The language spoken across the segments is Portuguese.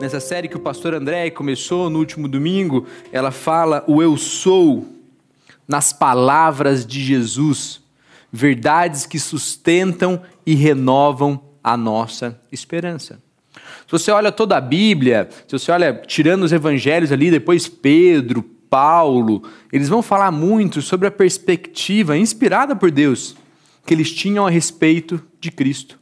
nessa série que o pastor André começou no último domingo, ela fala o eu sou nas palavras de Jesus, verdades que sustentam e renovam a nossa esperança. Se você olha toda a Bíblia, se você olha tirando os evangelhos ali, depois Pedro, Paulo, eles vão falar muito sobre a perspectiva inspirada por Deus que eles tinham a respeito de Cristo.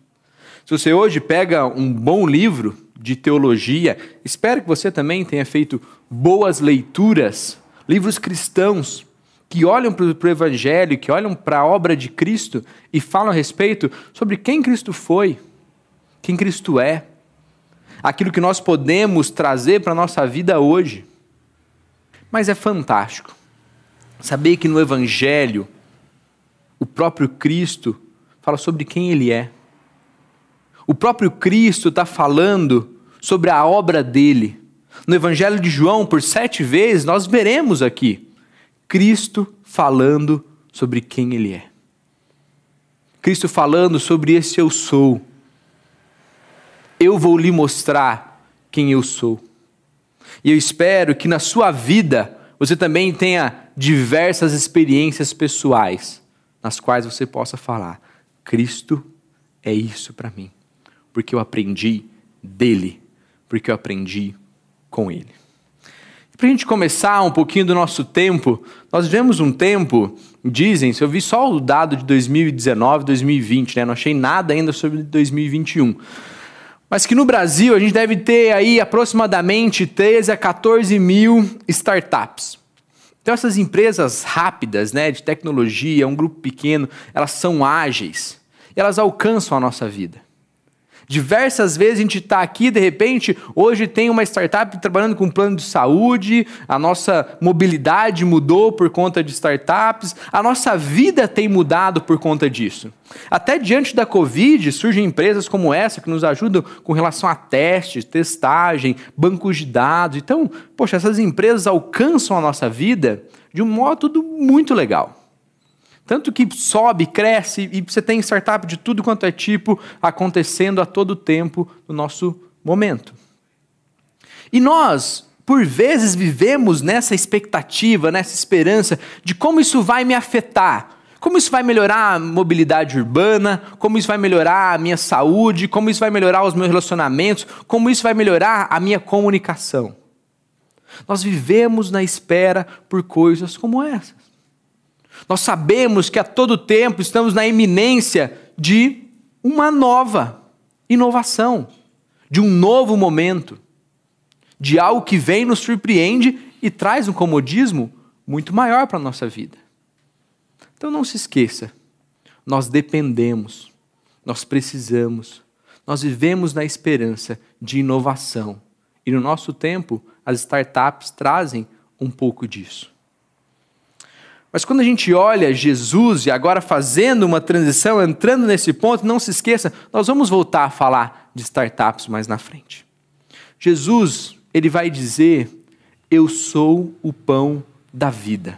Se você hoje pega um bom livro de teologia, espero que você também tenha feito boas leituras, livros cristãos, que olham para o Evangelho, que olham para a obra de Cristo e falam a respeito sobre quem Cristo foi, quem Cristo é, aquilo que nós podemos trazer para a nossa vida hoje. Mas é fantástico saber que no Evangelho, o próprio Cristo fala sobre quem Ele é. O próprio Cristo está falando sobre a obra dele. No Evangelho de João, por sete vezes, nós veremos aqui Cristo falando sobre quem ele é. Cristo falando sobre esse eu sou. Eu vou lhe mostrar quem eu sou. E eu espero que na sua vida você também tenha diversas experiências pessoais nas quais você possa falar: Cristo é isso para mim porque eu aprendi dele, porque eu aprendi com ele. Para a gente começar um pouquinho do nosso tempo, nós vivemos um tempo, dizem, se eu vi só o dado de 2019, 2020, né? não achei nada ainda sobre 2021. Mas que no Brasil a gente deve ter aí aproximadamente 13 a 14 mil startups. Então essas empresas rápidas, né, de tecnologia, um grupo pequeno, elas são ágeis, elas alcançam a nossa vida. Diversas vezes a gente está aqui, de repente, hoje tem uma startup trabalhando com um plano de saúde, a nossa mobilidade mudou por conta de startups, a nossa vida tem mudado por conta disso. Até diante da Covid, surgem empresas como essa que nos ajudam com relação a testes, testagem, bancos de dados. Então, poxa, essas empresas alcançam a nossa vida de um modo muito legal. Tanto que sobe, cresce e você tem startup de tudo quanto é tipo acontecendo a todo tempo no nosso momento. E nós, por vezes, vivemos nessa expectativa, nessa esperança de como isso vai me afetar. Como isso vai melhorar a mobilidade urbana, como isso vai melhorar a minha saúde, como isso vai melhorar os meus relacionamentos, como isso vai melhorar a minha comunicação. Nós vivemos na espera por coisas como essas. Nós sabemos que a todo tempo estamos na iminência de uma nova inovação, de um novo momento, de algo que vem, nos surpreende e traz um comodismo muito maior para a nossa vida. Então não se esqueça, nós dependemos, nós precisamos, nós vivemos na esperança de inovação. E no nosso tempo, as startups trazem um pouco disso. Mas quando a gente olha Jesus e agora fazendo uma transição, entrando nesse ponto, não se esqueça, nós vamos voltar a falar de startups mais na frente. Jesus, ele vai dizer: Eu sou o pão da vida.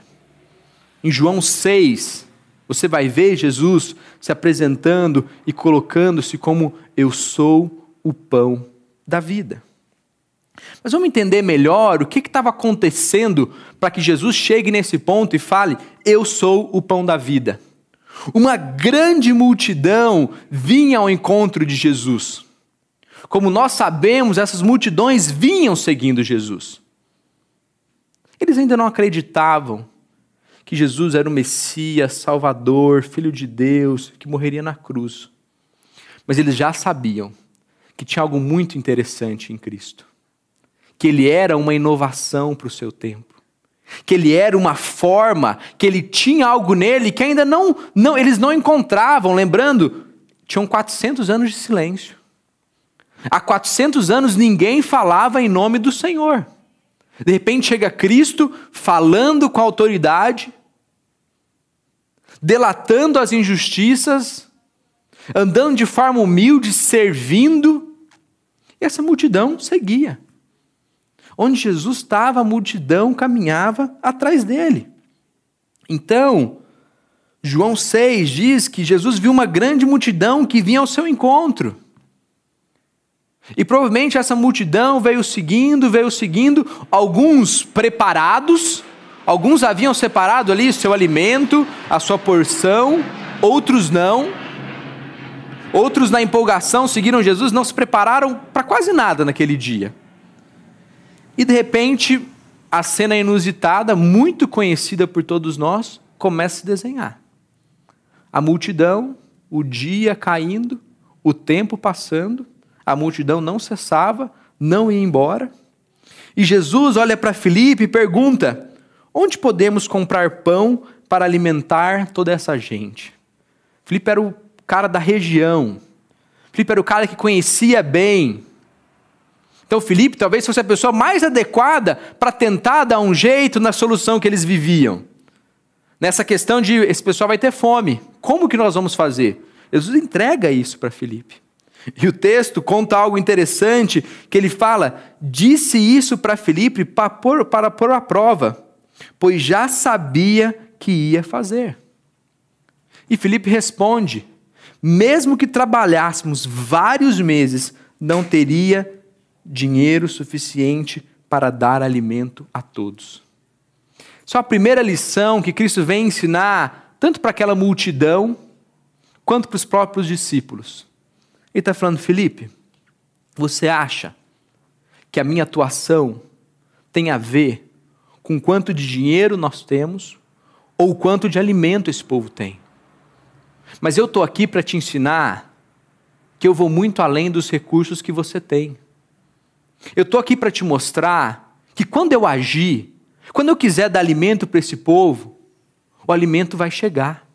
Em João 6, você vai ver Jesus se apresentando e colocando-se como eu sou o pão da vida. Mas vamos entender melhor o que estava acontecendo para que Jesus chegue nesse ponto e fale: Eu sou o pão da vida. Uma grande multidão vinha ao encontro de Jesus. Como nós sabemos, essas multidões vinham seguindo Jesus. Eles ainda não acreditavam que Jesus era o Messias, Salvador, Filho de Deus, que morreria na cruz. Mas eles já sabiam que tinha algo muito interessante em Cristo que ele era uma inovação para o seu tempo. Que ele era uma forma, que ele tinha algo nele que ainda não, não eles não encontravam. Lembrando, tinham 400 anos de silêncio. Há 400 anos ninguém falava em nome do Senhor. De repente chega Cristo falando com autoridade, delatando as injustiças, andando de forma humilde, servindo, e essa multidão seguia. Onde Jesus estava, a multidão caminhava atrás dele. Então, João 6 diz que Jesus viu uma grande multidão que vinha ao seu encontro. E provavelmente essa multidão veio seguindo, veio seguindo, alguns preparados, alguns haviam separado ali seu alimento, a sua porção, outros não. Outros, na empolgação, seguiram Jesus, não se prepararam para quase nada naquele dia. E de repente, a cena inusitada, muito conhecida por todos nós, começa a se desenhar. A multidão, o dia caindo, o tempo passando, a multidão não cessava, não ia embora. E Jesus olha para Filipe e pergunta: Onde podemos comprar pão para alimentar toda essa gente? Filipe era o cara da região. Filipe era o cara que conhecia bem. Então, Filipe talvez fosse a pessoa mais adequada para tentar dar um jeito na solução que eles viviam. Nessa questão de esse pessoal vai ter fome. Como que nós vamos fazer? Jesus entrega isso para Filipe. E o texto conta algo interessante, que ele fala: disse isso para Filipe para pôr, para pôr a prova, pois já sabia que ia fazer. E Filipe responde: mesmo que trabalhássemos vários meses, não teria dinheiro suficiente para dar alimento a todos. Só a primeira lição que Cristo vem ensinar, tanto para aquela multidão, quanto para os próprios discípulos. Ele está falando, Felipe, você acha que a minha atuação tem a ver com quanto de dinheiro nós temos ou quanto de alimento esse povo tem? Mas eu estou aqui para te ensinar que eu vou muito além dos recursos que você tem. Eu estou aqui para te mostrar que quando eu agir, quando eu quiser dar alimento para esse povo, o alimento vai chegar.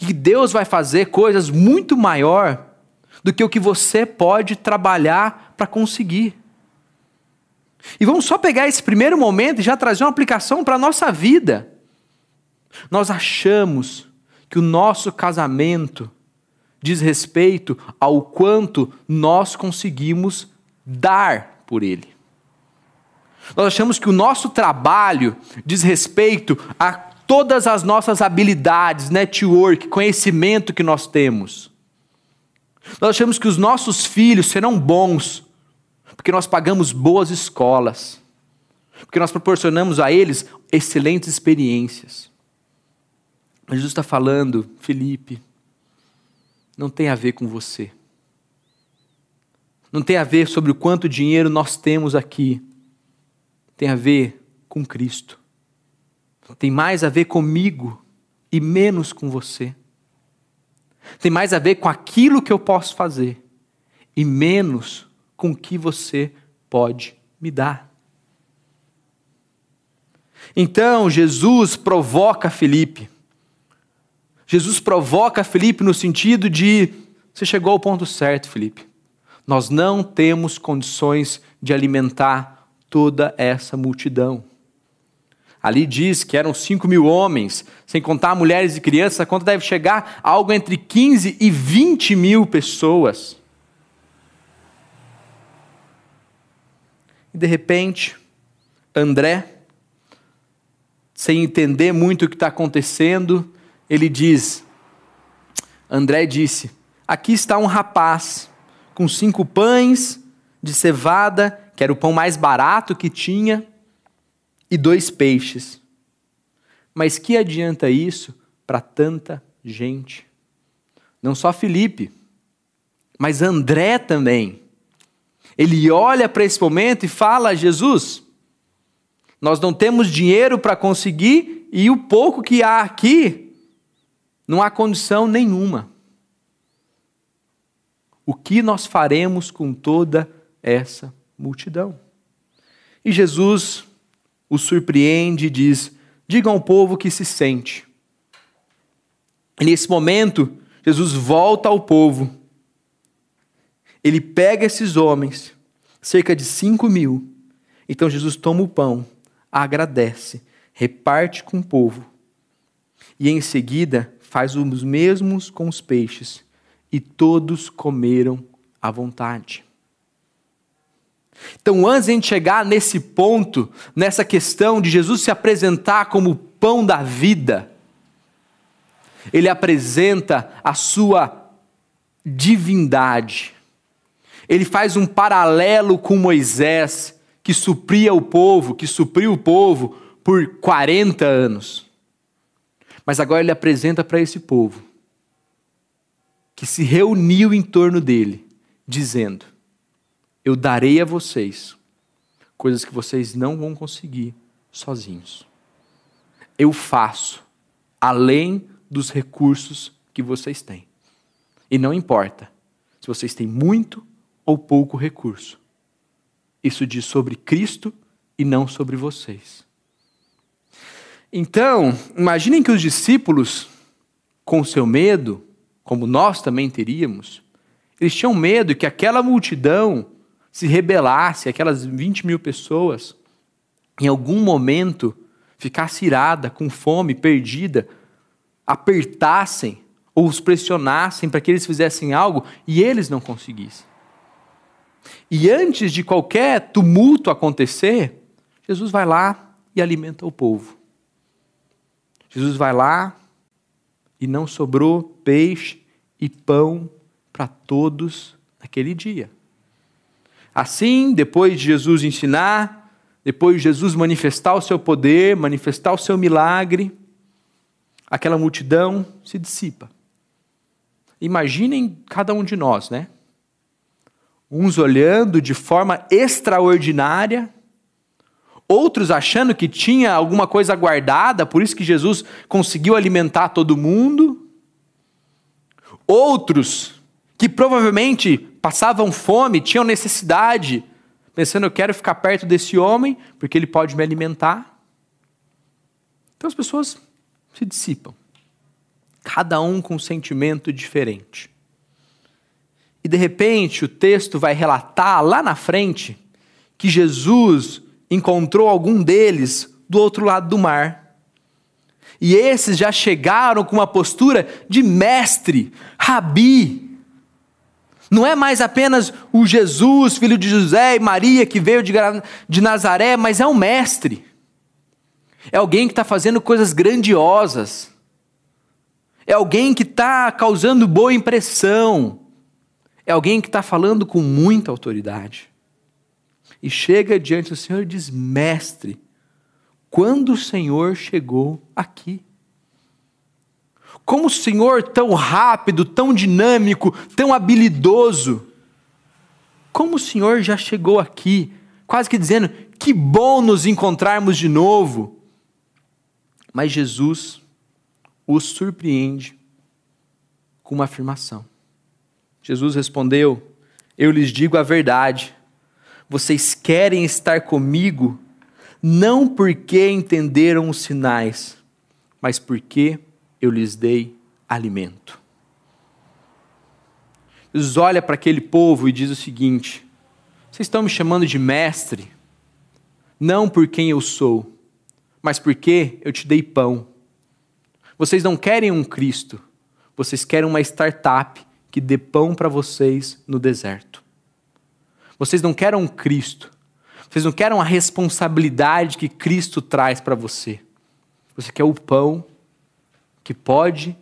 E Deus vai fazer coisas muito maior do que o que você pode trabalhar para conseguir. E vamos só pegar esse primeiro momento e já trazer uma aplicação para a nossa vida. Nós achamos que o nosso casamento diz respeito ao quanto nós conseguimos dar por ele. Nós achamos que o nosso trabalho diz respeito a todas as nossas habilidades, network, conhecimento que nós temos. Nós achamos que os nossos filhos serão bons, porque nós pagamos boas escolas, porque nós proporcionamos a eles excelentes experiências. Mas Jesus está falando, Felipe, não tem a ver com você. Não tem a ver sobre o quanto dinheiro nós temos aqui. Tem a ver com Cristo tem mais a ver comigo e menos com você. Tem mais a ver com aquilo que eu posso fazer e menos com o que você pode me dar. Então Jesus provoca Felipe. Jesus provoca Felipe no sentido de você chegou ao ponto certo, Felipe. Nós não temos condições de alimentar toda essa multidão. Ali diz que eram 5 mil homens, sem contar mulheres e crianças, a conta deve chegar a algo entre 15 e 20 mil pessoas. E de repente, André, sem entender muito o que está acontecendo, ele diz: André disse: Aqui está um rapaz com cinco pães de cevada, que era o pão mais barato que tinha, e dois peixes. Mas que adianta isso para tanta gente? Não só Felipe, mas André também. Ele olha para esse momento e fala Jesus: Nós não temos dinheiro para conseguir e o pouco que há aqui não há condição nenhuma. O que nós faremos com toda essa multidão? E Jesus o surpreende e diz: Diga ao povo que se sente. E nesse momento, Jesus volta ao povo. Ele pega esses homens, cerca de cinco mil. Então Jesus toma o pão, agradece, reparte com o povo. E em seguida faz os mesmos com os peixes. E todos comeram à vontade. Então, antes de a gente chegar nesse ponto, nessa questão de Jesus se apresentar como o pão da vida, ele apresenta a sua divindade. Ele faz um paralelo com Moisés, que supria o povo, que supriu o povo por 40 anos. Mas agora ele apresenta para esse povo que se reuniu em torno dele, dizendo: Eu darei a vocês coisas que vocês não vão conseguir sozinhos. Eu faço além dos recursos que vocês têm. E não importa se vocês têm muito ou pouco recurso. Isso diz sobre Cristo e não sobre vocês. Então, imaginem que os discípulos, com seu medo, como nós também teríamos, eles tinham medo que aquela multidão se rebelasse, aquelas 20 mil pessoas, em algum momento ficasse irada, com fome, perdida, apertassem ou os pressionassem para que eles fizessem algo e eles não conseguissem. E antes de qualquer tumulto acontecer, Jesus vai lá e alimenta o povo. Jesus vai lá e não sobrou peixe e pão para todos naquele dia. Assim, depois de Jesus ensinar, depois de Jesus manifestar o seu poder, manifestar o seu milagre, aquela multidão se dissipa. Imaginem cada um de nós, né? Uns olhando de forma extraordinária, outros achando que tinha alguma coisa guardada, por isso que Jesus conseguiu alimentar todo mundo. Outros que provavelmente passavam fome, tinham necessidade, pensando, eu quero ficar perto desse homem, porque ele pode me alimentar. Então as pessoas se dissipam, cada um com um sentimento diferente. E de repente o texto vai relatar lá na frente que Jesus encontrou algum deles do outro lado do mar. E esses já chegaram com uma postura de mestre, rabi. Não é mais apenas o Jesus, filho de José e Maria, que veio de Nazaré, mas é um mestre. É alguém que está fazendo coisas grandiosas. É alguém que está causando boa impressão. É alguém que está falando com muita autoridade. E chega diante do Senhor e diz: Mestre, quando o Senhor chegou aqui? Como o Senhor, tão rápido, tão dinâmico, tão habilidoso, como o Senhor já chegou aqui, quase que dizendo: que bom nos encontrarmos de novo. Mas Jesus os surpreende com uma afirmação. Jesus respondeu: Eu lhes digo a verdade. Vocês querem estar comigo não porque entenderam os sinais, mas porque eu lhes dei alimento. Jesus olha para aquele povo e diz o seguinte: Vocês estão me chamando de mestre, não por quem eu sou, mas porque eu te dei pão. Vocês não querem um Cristo, vocês querem uma startup que dê pão para vocês no deserto. Vocês não querem um Cristo, vocês não querem a responsabilidade que Cristo traz para você. Você quer o pão que pode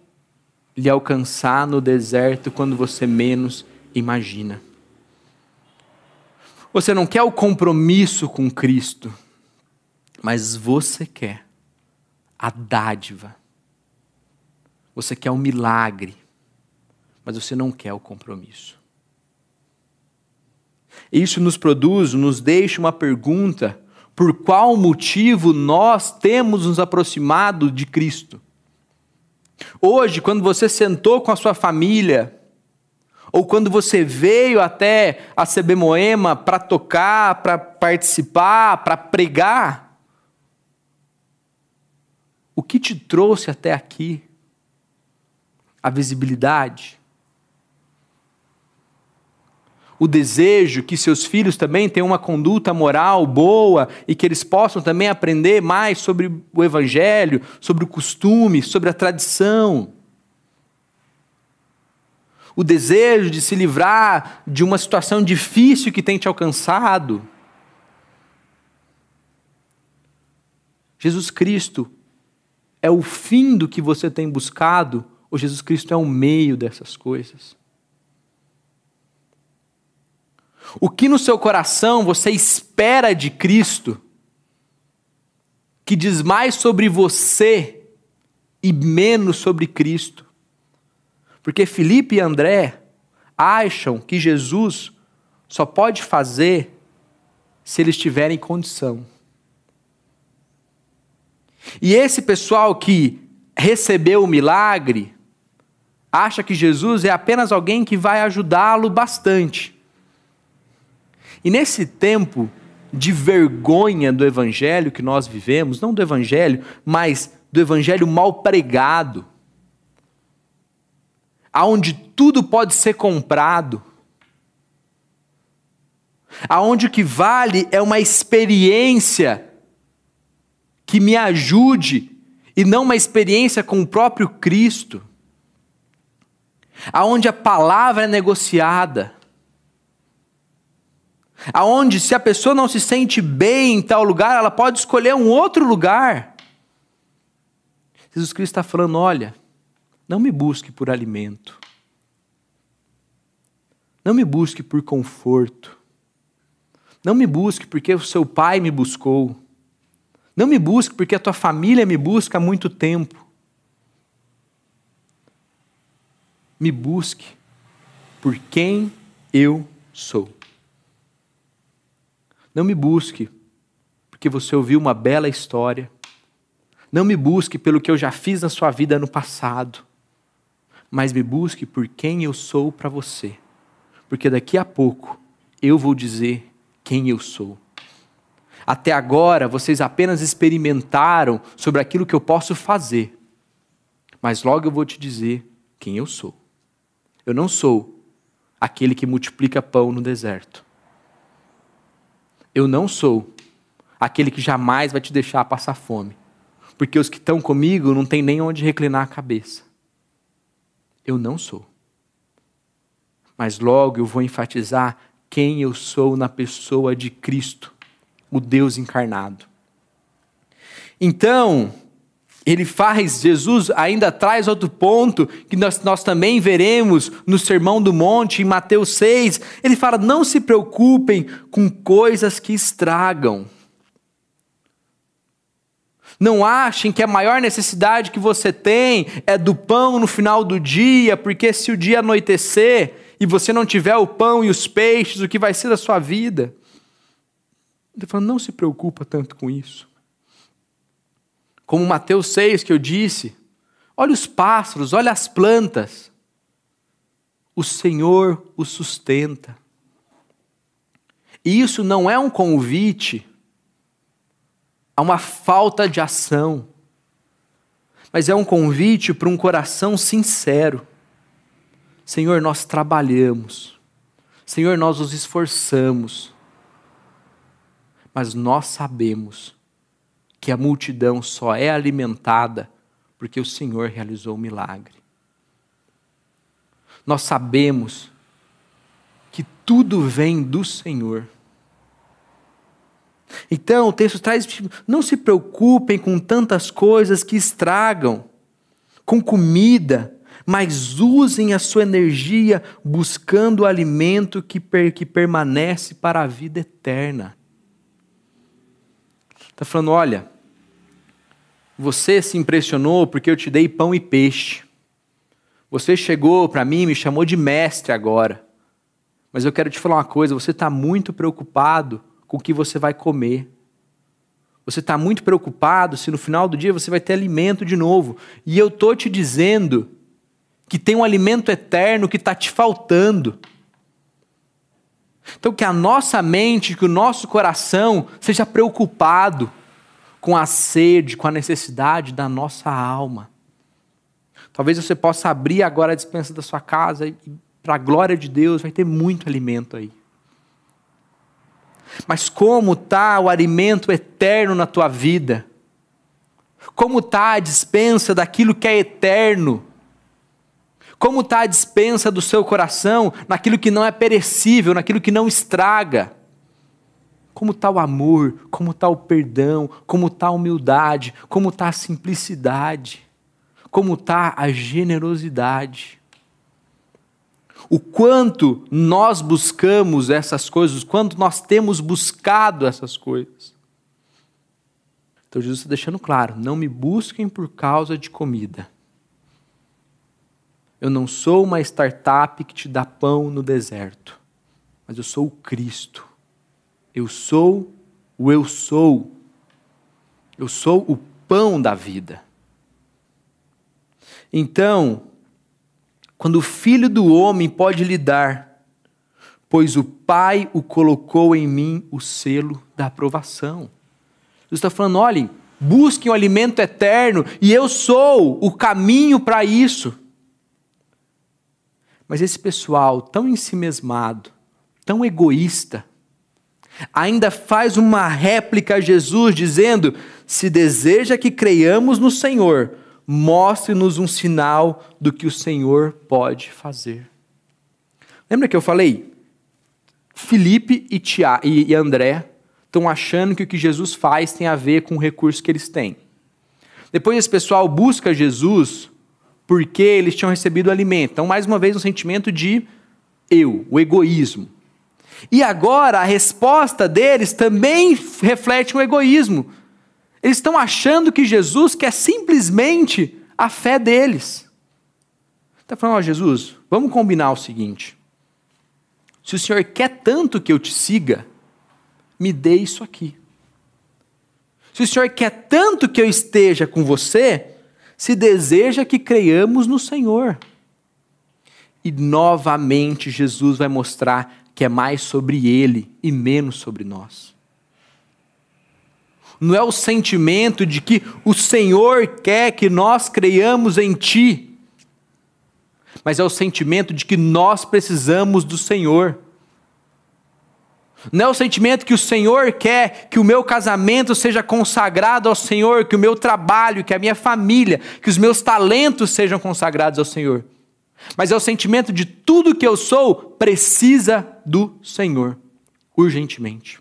lhe alcançar no deserto quando você menos imagina. Você não quer o compromisso com Cristo mas você quer a dádiva. Você quer o milagre, mas você não quer o compromisso. Isso nos produz, nos deixa uma pergunta: por qual motivo nós temos nos aproximado de Cristo? Hoje, quando você sentou com a sua família, ou quando você veio até a CB Moema para tocar, para participar, para pregar, o que te trouxe até aqui? A visibilidade? O desejo que seus filhos também tenham uma conduta moral boa e que eles possam também aprender mais sobre o Evangelho, sobre o costume, sobre a tradição. O desejo de se livrar de uma situação difícil que tem te alcançado. Jesus Cristo é o fim do que você tem buscado, ou Jesus Cristo é o meio dessas coisas? O que no seu coração você espera de Cristo, que diz mais sobre você e menos sobre Cristo. Porque Felipe e André acham que Jesus só pode fazer se eles tiverem condição. E esse pessoal que recebeu o milagre acha que Jesus é apenas alguém que vai ajudá-lo bastante. E nesse tempo de vergonha do evangelho que nós vivemos, não do evangelho, mas do evangelho mal pregado, aonde tudo pode ser comprado, aonde o que vale é uma experiência que me ajude e não uma experiência com o próprio Cristo, aonde a palavra é negociada, aonde se a pessoa não se sente bem em tal lugar, ela pode escolher um outro lugar. Jesus Cristo está falando: olha, não me busque por alimento, não me busque por conforto, não me busque porque o seu pai me buscou, não me busque porque a tua família me busca há muito tempo. Me busque por quem eu sou. Não me busque porque você ouviu uma bela história. Não me busque pelo que eu já fiz na sua vida no passado. Mas me busque por quem eu sou para você. Porque daqui a pouco eu vou dizer quem eu sou. Até agora vocês apenas experimentaram sobre aquilo que eu posso fazer. Mas logo eu vou te dizer quem eu sou. Eu não sou aquele que multiplica pão no deserto. Eu não sou aquele que jamais vai te deixar passar fome, porque os que estão comigo não têm nem onde reclinar a cabeça. Eu não sou. Mas logo eu vou enfatizar quem eu sou na pessoa de Cristo, o Deus encarnado. Então, ele faz, Jesus ainda traz outro ponto que nós, nós também veremos no Sermão do Monte, em Mateus 6. Ele fala: não se preocupem com coisas que estragam. Não achem que a maior necessidade que você tem é do pão no final do dia, porque se o dia anoitecer e você não tiver o pão e os peixes, o que vai ser da sua vida? Ele fala: não se preocupa tanto com isso. Como Mateus 6 que eu disse, olha os pássaros, olha as plantas. O Senhor os sustenta. E isso não é um convite a uma falta de ação, mas é um convite para um coração sincero. Senhor, nós trabalhamos. Senhor, nós nos esforçamos. Mas nós sabemos que a multidão só é alimentada porque o Senhor realizou o milagre. Nós sabemos que tudo vem do Senhor. Então, o texto traz: não se preocupem com tantas coisas que estragam, com comida, mas usem a sua energia buscando o alimento que, per, que permanece para a vida eterna. Está falando: olha, você se impressionou porque eu te dei pão e peixe. Você chegou para mim me chamou de mestre agora. Mas eu quero te falar uma coisa: você está muito preocupado com o que você vai comer. Você está muito preocupado se no final do dia você vai ter alimento de novo. E eu estou te dizendo que tem um alimento eterno que está te faltando. Então, que a nossa mente, que o nosso coração seja preocupado com a sede, com a necessidade da nossa alma. Talvez você possa abrir agora a dispensa da sua casa e, para a glória de Deus, vai ter muito alimento aí. Mas como está o alimento eterno na tua vida? Como está a dispensa daquilo que é eterno? Como está a dispensa do seu coração naquilo que não é perecível, naquilo que não estraga? Como está o amor, como está o perdão, como está a humildade, como está a simplicidade, como está a generosidade? o quanto nós buscamos essas coisas, o quanto nós temos buscado essas coisas. Então Jesus está deixando claro: não me busquem por causa de comida. Eu não sou uma startup que te dá pão no deserto, mas eu sou o Cristo. Eu sou o eu sou. Eu sou o pão da vida. Então, quando o filho do homem pode lhe dar, pois o Pai o colocou em mim o selo da aprovação. Jesus está falando: olhem, busquem o alimento eterno e eu sou o caminho para isso. Mas esse pessoal tão ensimesmado, tão egoísta, ainda faz uma réplica a Jesus dizendo: se deseja que creiamos no Senhor, mostre-nos um sinal do que o Senhor pode fazer. Lembra que eu falei? Felipe e, Tia, e André estão achando que o que Jesus faz tem a ver com o recurso que eles têm. Depois esse pessoal busca Jesus porque eles tinham recebido alimento. Então, mais uma vez, um sentimento de eu, o egoísmo. E agora a resposta deles também reflete o egoísmo. Eles estão achando que Jesus quer simplesmente a fé deles. Está falando, ó, Jesus, vamos combinar o seguinte. Se o Senhor quer tanto que eu te siga, me dê isso aqui. Se o Senhor quer tanto que eu esteja com você, se deseja que creiamos no Senhor. E novamente Jesus vai mostrar que é mais sobre ele e menos sobre nós. Não é o sentimento de que o Senhor quer que nós creiamos em Ti, mas é o sentimento de que nós precisamos do Senhor. Não é o sentimento que o Senhor quer que o meu casamento seja consagrado ao Senhor, que o meu trabalho, que a minha família, que os meus talentos sejam consagrados ao Senhor. Mas é o sentimento de tudo que eu sou precisa do Senhor, urgentemente.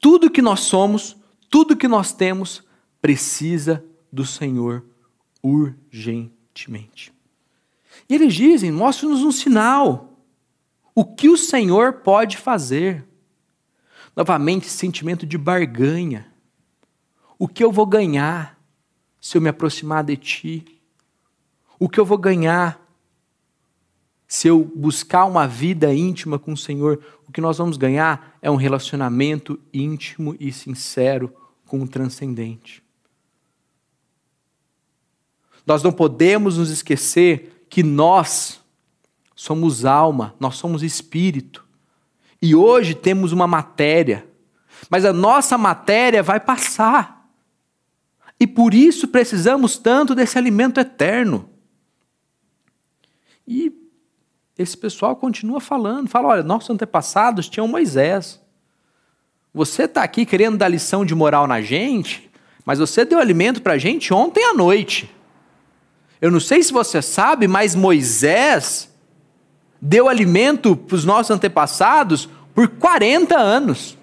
Tudo que nós somos, tudo que nós temos, precisa do Senhor urgentemente. E eles dizem: mostre-nos um sinal. O que o Senhor pode fazer? Novamente, sentimento de barganha. O que eu vou ganhar se eu me aproximar de Ti? O que eu vou ganhar se eu buscar uma vida íntima com o Senhor? O que nós vamos ganhar é um relacionamento íntimo e sincero com o transcendente. Nós não podemos nos esquecer que nós somos alma, nós somos espírito. E hoje temos uma matéria, mas a nossa matéria vai passar. E por isso precisamos tanto desse alimento eterno. E esse pessoal continua falando, fala: olha, nossos antepassados tinham Moisés. Você está aqui querendo dar lição de moral na gente, mas você deu alimento para a gente ontem à noite. Eu não sei se você sabe, mas Moisés deu alimento para os nossos antepassados por 40 anos.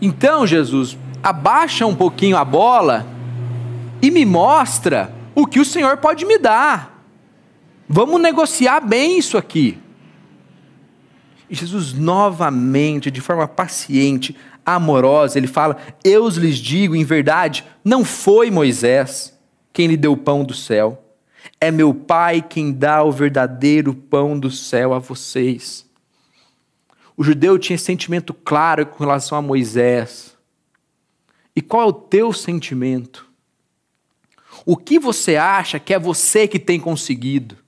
Então, Jesus, abaixa um pouquinho a bola e me mostra o que o Senhor pode me dar. Vamos negociar bem isso aqui. E Jesus, novamente, de forma paciente, amorosa, ele fala: Eu lhes digo, em verdade, não foi Moisés quem lhe deu o pão do céu é meu Pai quem dá o verdadeiro pão do céu a vocês. O judeu tinha sentimento claro com relação a Moisés. E qual é o teu sentimento? O que você acha que é você que tem conseguido?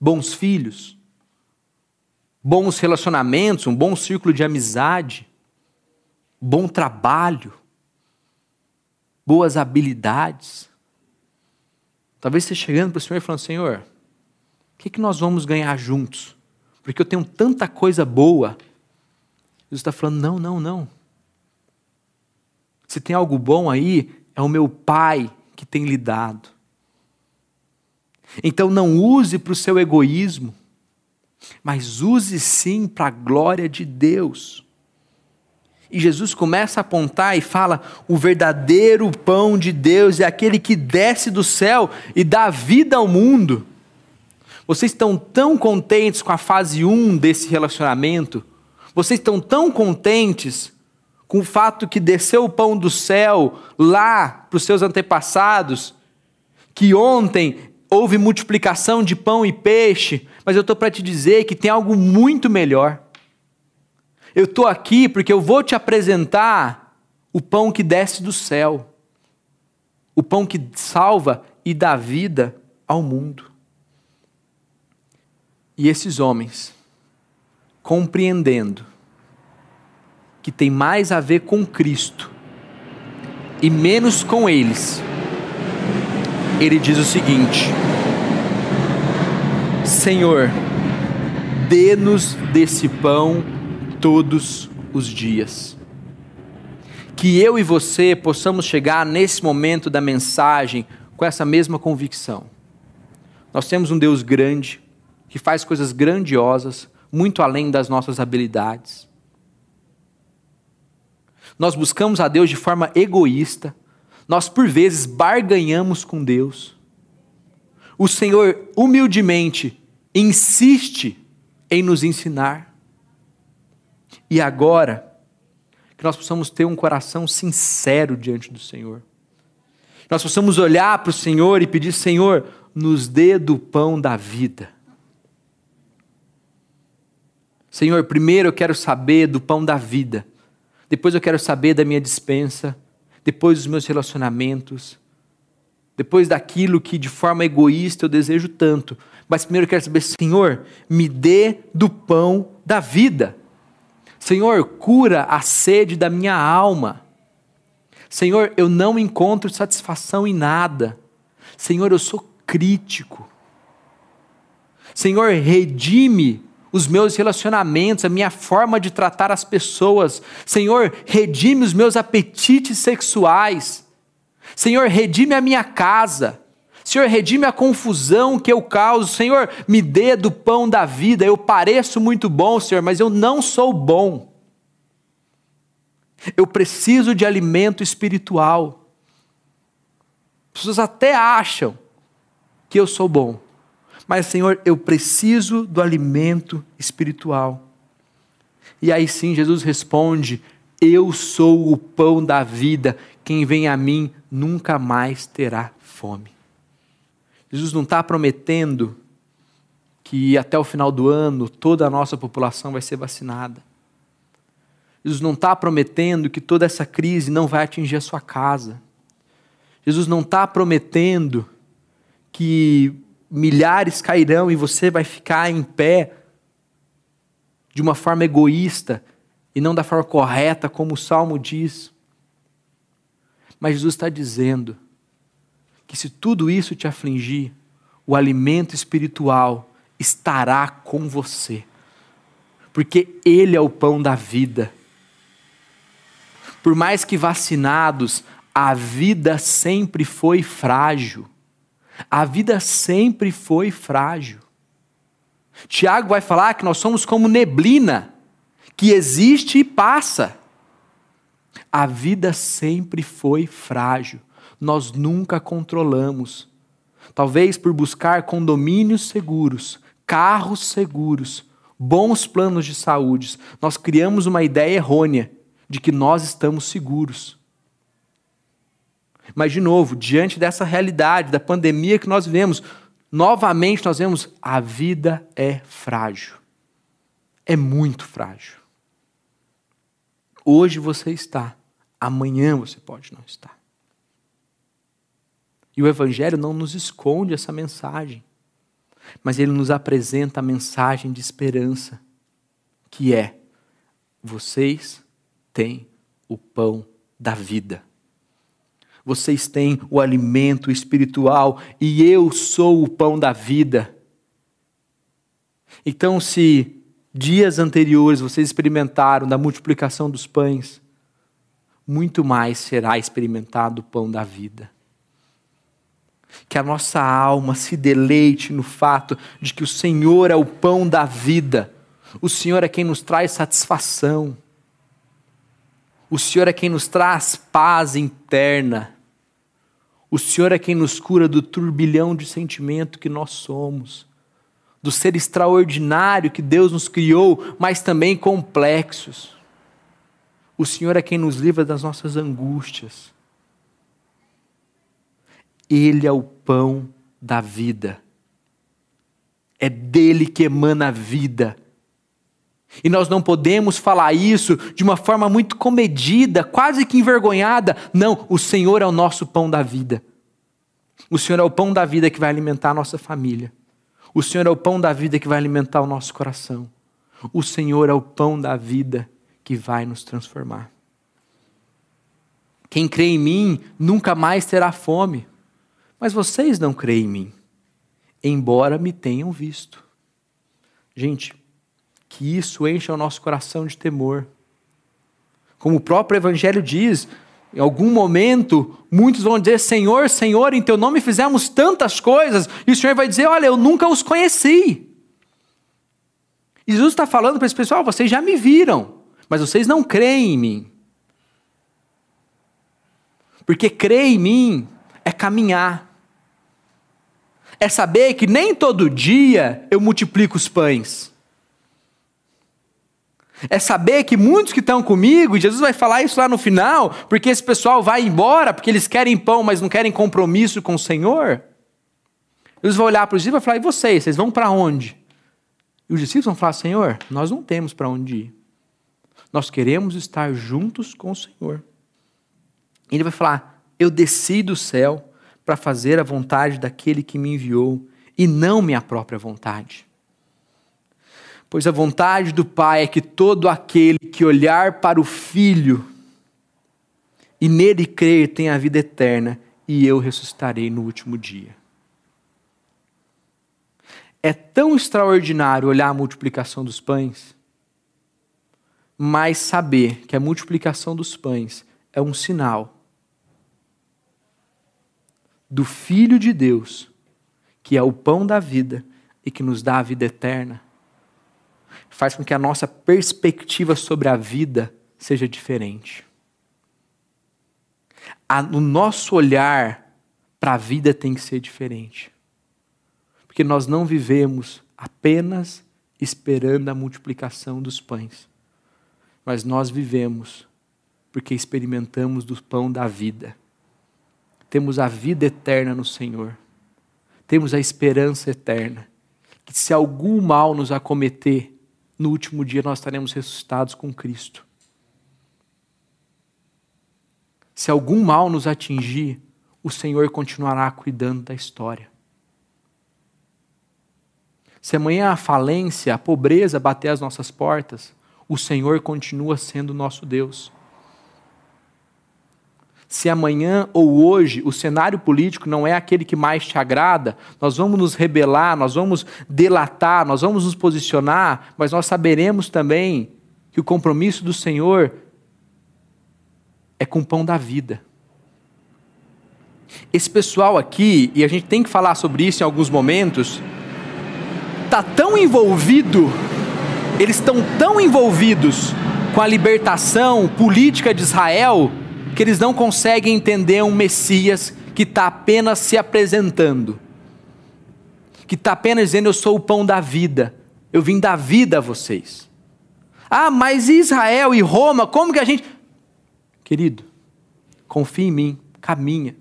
Bons filhos? Bons relacionamentos? Um bom círculo de amizade? Bom trabalho? Boas habilidades? Talvez você chegando para o Senhor e falando: Senhor, o que, que nós vamos ganhar juntos? Porque eu tenho tanta coisa boa. Jesus está falando: não, não, não. Se tem algo bom aí, é o meu Pai que tem lhe dado. Então não use para o seu egoísmo, mas use sim para a glória de Deus. E Jesus começa a apontar e fala: o verdadeiro pão de Deus é aquele que desce do céu e dá vida ao mundo. Vocês estão tão contentes com a fase 1 desse relacionamento? Vocês estão tão contentes com o fato que desceu o pão do céu lá para os seus antepassados? Que ontem houve multiplicação de pão e peixe, mas eu estou para te dizer que tem algo muito melhor. Eu estou aqui porque eu vou te apresentar o pão que desce do céu, o pão que salva e dá vida ao mundo. E esses homens, compreendendo que tem mais a ver com Cristo e menos com eles, ele diz o seguinte: Senhor, dê-nos desse pão todos os dias. Que eu e você possamos chegar nesse momento da mensagem com essa mesma convicção. Nós temos um Deus grande, que faz coisas grandiosas, muito além das nossas habilidades. Nós buscamos a Deus de forma egoísta, nós por vezes barganhamos com Deus. O Senhor humildemente insiste em nos ensinar. E agora, que nós possamos ter um coração sincero diante do Senhor nós possamos olhar para o Senhor e pedir: Senhor, nos dê do pão da vida. Senhor, primeiro eu quero saber do pão da vida, depois eu quero saber da minha dispensa, depois dos meus relacionamentos, depois daquilo que de forma egoísta eu desejo tanto. Mas primeiro eu quero saber, Senhor, me dê do pão da vida. Senhor, cura a sede da minha alma. Senhor, eu não encontro satisfação em nada. Senhor, eu sou crítico. Senhor, redime os meus relacionamentos, a minha forma de tratar as pessoas. Senhor, redime os meus apetites sexuais. Senhor, redime a minha casa. Senhor, redime a confusão que eu causo. Senhor, me dê do pão da vida. Eu pareço muito bom, Senhor, mas eu não sou bom. Eu preciso de alimento espiritual. As pessoas até acham que eu sou bom, mas, Senhor, eu preciso do alimento espiritual. E aí sim, Jesus responde: Eu sou o pão da vida, quem vem a mim nunca mais terá fome. Jesus não está prometendo que até o final do ano toda a nossa população vai ser vacinada. Jesus não está prometendo que toda essa crise não vai atingir a sua casa. Jesus não está prometendo que milhares cairão e você vai ficar em pé de uma forma egoísta e não da forma correta, como o salmo diz. Mas Jesus está dizendo que se tudo isso te afligir, o alimento espiritual estará com você, porque Ele é o pão da vida por mais que vacinados, a vida sempre foi frágil. A vida sempre foi frágil. Tiago vai falar que nós somos como neblina, que existe e passa. A vida sempre foi frágil. Nós nunca controlamos. Talvez por buscar condomínios seguros, carros seguros, bons planos de saúde, nós criamos uma ideia errônea de que nós estamos seguros. Mas, de novo, diante dessa realidade, da pandemia que nós vivemos, novamente nós vemos a vida é frágil. É muito frágil. Hoje você está, amanhã você pode não estar. E o Evangelho não nos esconde essa mensagem, mas ele nos apresenta a mensagem de esperança, que é: vocês têm o pão da vida. Vocês têm o alimento espiritual e eu sou o pão da vida. Então, se dias anteriores vocês experimentaram da multiplicação dos pães, muito mais será experimentado o pão da vida. Que a nossa alma se deleite no fato de que o Senhor é o pão da vida, o Senhor é quem nos traz satisfação. O Senhor é quem nos traz paz interna. O Senhor é quem nos cura do turbilhão de sentimento que nós somos. do ser extraordinário que Deus nos criou, mas também complexos. O Senhor é quem nos livra das nossas angústias. Ele é o pão da vida. É dele que emana a vida. E nós não podemos falar isso de uma forma muito comedida, quase que envergonhada. Não, o Senhor é o nosso pão da vida. O Senhor é o pão da vida que vai alimentar a nossa família. O Senhor é o pão da vida que vai alimentar o nosso coração. O Senhor é o pão da vida que vai nos transformar. Quem crê em mim nunca mais terá fome. Mas vocês não creem em mim, embora me tenham visto. Gente, que isso encha o nosso coração de temor. Como o próprio Evangelho diz, em algum momento, muitos vão dizer: Senhor, Senhor, em teu nome fizemos tantas coisas, e o Senhor vai dizer: Olha, eu nunca os conheci. Jesus está falando para esse pessoal: vocês já me viram, mas vocês não creem em mim. Porque crer em mim é caminhar. É saber que nem todo dia eu multiplico os pães. É saber que muitos que estão comigo, e Jesus vai falar isso lá no final, porque esse pessoal vai embora, porque eles querem pão, mas não querem compromisso com o Senhor. Eles vão olhar para os discípulos e falar: e vocês? Vocês vão para onde? E os discípulos vão falar: Senhor, nós não temos para onde ir. Nós queremos estar juntos com o Senhor. E ele vai falar: Eu desci do céu para fazer a vontade daquele que me enviou, e não minha própria vontade. Pois a vontade do Pai é que todo aquele que olhar para o Filho e nele crer tenha a vida eterna, e eu ressuscitarei no último dia. É tão extraordinário olhar a multiplicação dos pães, mas saber que a multiplicação dos pães é um sinal do Filho de Deus, que é o pão da vida e que nos dá a vida eterna faz com que a nossa perspectiva sobre a vida seja diferente. A, o nosso olhar para a vida tem que ser diferente. Porque nós não vivemos apenas esperando a multiplicação dos pães, mas nós vivemos porque experimentamos do pão da vida. Temos a vida eterna no Senhor. Temos a esperança eterna. Que se algum mal nos acometer, no último dia nós estaremos ressuscitados com Cristo. Se algum mal nos atingir, o Senhor continuará cuidando da história. Se amanhã a falência, a pobreza bater às nossas portas, o Senhor continua sendo nosso Deus se amanhã ou hoje o cenário político não é aquele que mais te agrada, nós vamos nos rebelar, nós vamos delatar, nós vamos nos posicionar, mas nós saberemos também que o compromisso do Senhor é com o pão da vida. Esse pessoal aqui, e a gente tem que falar sobre isso em alguns momentos, está tão envolvido, eles estão tão envolvidos com a libertação política de Israel, que eles não conseguem entender um Messias que está apenas se apresentando, que está apenas dizendo: Eu sou o pão da vida, eu vim dar vida a vocês. Ah, mas Israel e Roma, como que a gente. Querido, confie em mim, caminha,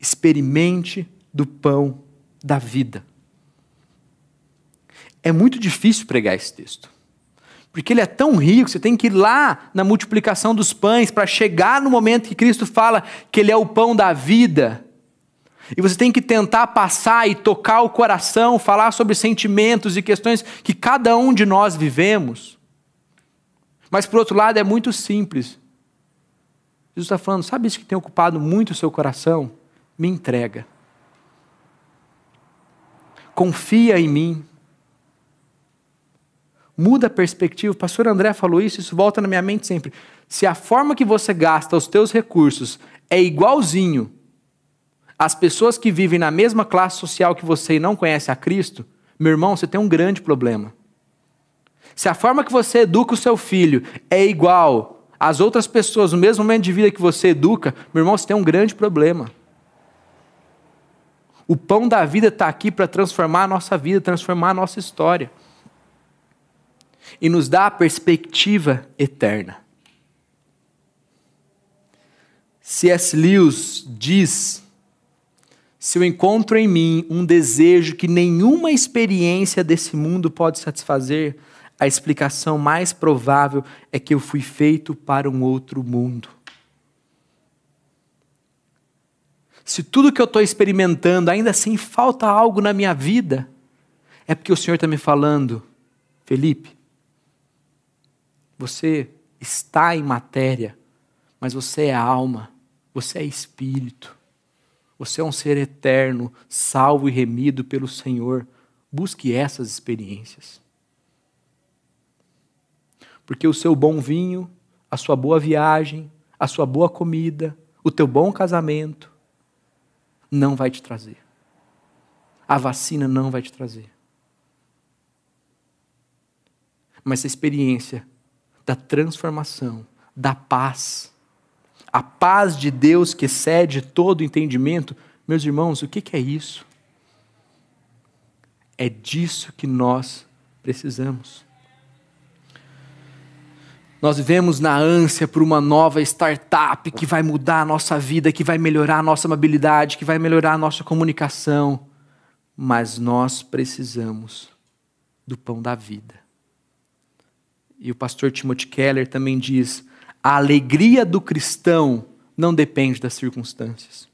experimente do pão da vida. É muito difícil pregar esse texto. Porque ele é tão rico, você tem que ir lá na multiplicação dos pães para chegar no momento que Cristo fala que ele é o pão da vida. E você tem que tentar passar e tocar o coração, falar sobre sentimentos e questões que cada um de nós vivemos. Mas, por outro lado, é muito simples. Jesus está falando: sabe isso que tem ocupado muito o seu coração? Me entrega. Confia em mim. Muda a perspectiva. O pastor André falou isso, isso volta na minha mente sempre. Se a forma que você gasta os teus recursos é igualzinho às pessoas que vivem na mesma classe social que você e não conhece a Cristo, meu irmão, você tem um grande problema. Se a forma que você educa o seu filho é igual às outras pessoas no mesmo momento de vida que você educa, meu irmão, você tem um grande problema. O pão da vida está aqui para transformar a nossa vida, transformar a nossa história. E nos dá a perspectiva eterna. C.S. Lewis diz: Se eu encontro em mim um desejo que nenhuma experiência desse mundo pode satisfazer, a explicação mais provável é que eu fui feito para um outro mundo. Se tudo que eu estou experimentando ainda assim falta algo na minha vida, é porque o Senhor está me falando, Felipe, você está em matéria, mas você é alma, você é espírito, você é um ser eterno, salvo e remido pelo Senhor. Busque essas experiências porque o seu bom vinho, a sua boa viagem, a sua boa comida, o teu bom casamento não vai te trazer. A vacina não vai te trazer. Mas a experiência da transformação, da paz, a paz de Deus que excede todo entendimento, meus irmãos, o que é isso? É disso que nós precisamos. Nós vivemos na ânsia por uma nova startup que vai mudar a nossa vida, que vai melhorar a nossa mobilidade, que vai melhorar a nossa comunicação. Mas nós precisamos do pão da vida. E o pastor Timothy Keller também diz: a alegria do cristão não depende das circunstâncias,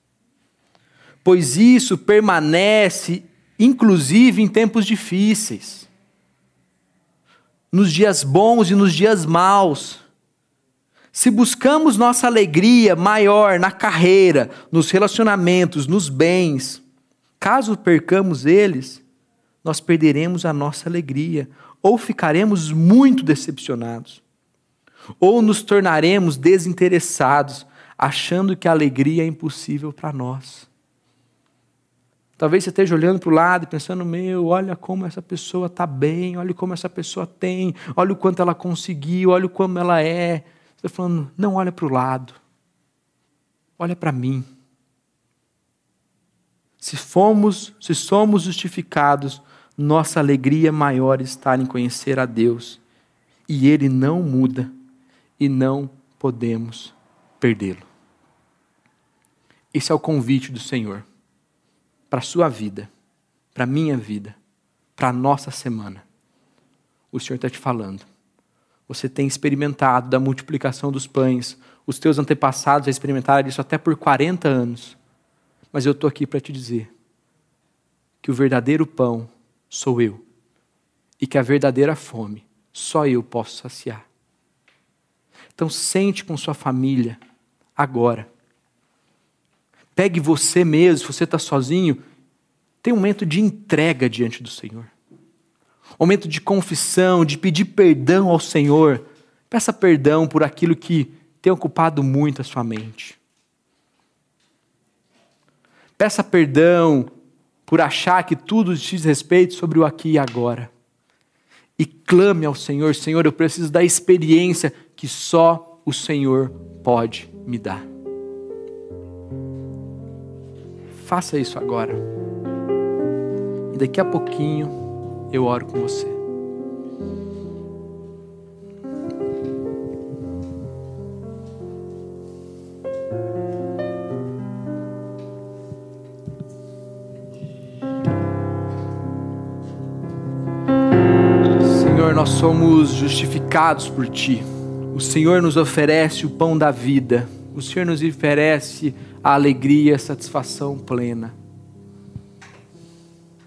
pois isso permanece, inclusive em tempos difíceis nos dias bons e nos dias maus. Se buscamos nossa alegria maior na carreira, nos relacionamentos, nos bens, caso percamos eles, nós perderemos a nossa alegria, ou ficaremos muito decepcionados, ou nos tornaremos desinteressados, achando que a alegria é impossível para nós. Talvez você esteja olhando para o lado e pensando: meu, olha como essa pessoa está bem, olha como essa pessoa tem, olha o quanto ela conseguiu, olha o como ela é. Você está falando: não olha para o lado, olha para mim. Se fomos, se somos justificados, nossa alegria maior está em conhecer a Deus. E Ele não muda e não podemos perdê-lo. Esse é o convite do Senhor para a sua vida, para a minha vida, para a nossa semana. O Senhor está te falando. Você tem experimentado da multiplicação dos pães. Os teus antepassados já experimentaram isso até por 40 anos. Mas eu estou aqui para te dizer que o verdadeiro pão sou eu. E que a verdadeira fome só eu posso saciar. Então sente com sua família agora Pegue você mesmo, se você está sozinho, tem um momento de entrega diante do Senhor. Um momento de confissão, de pedir perdão ao Senhor. Peça perdão por aquilo que tem ocupado muito a sua mente. Peça perdão por achar que tudo diz respeito sobre o aqui e agora. E clame ao Senhor: Senhor, eu preciso da experiência que só o Senhor pode me dar. Faça isso agora. E daqui a pouquinho eu oro com você. Somos justificados por Ti. O Senhor nos oferece o pão da vida. O Senhor nos oferece a alegria, a satisfação plena.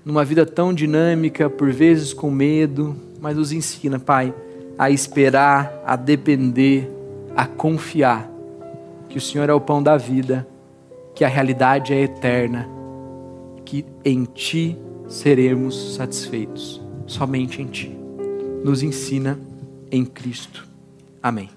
Numa vida tão dinâmica, por vezes com medo, mas nos ensina, Pai, a esperar, a depender, a confiar que o Senhor é o pão da vida, que a realidade é eterna, que em Ti seremos satisfeitos, somente em Ti. Nos ensina em Cristo. Amém.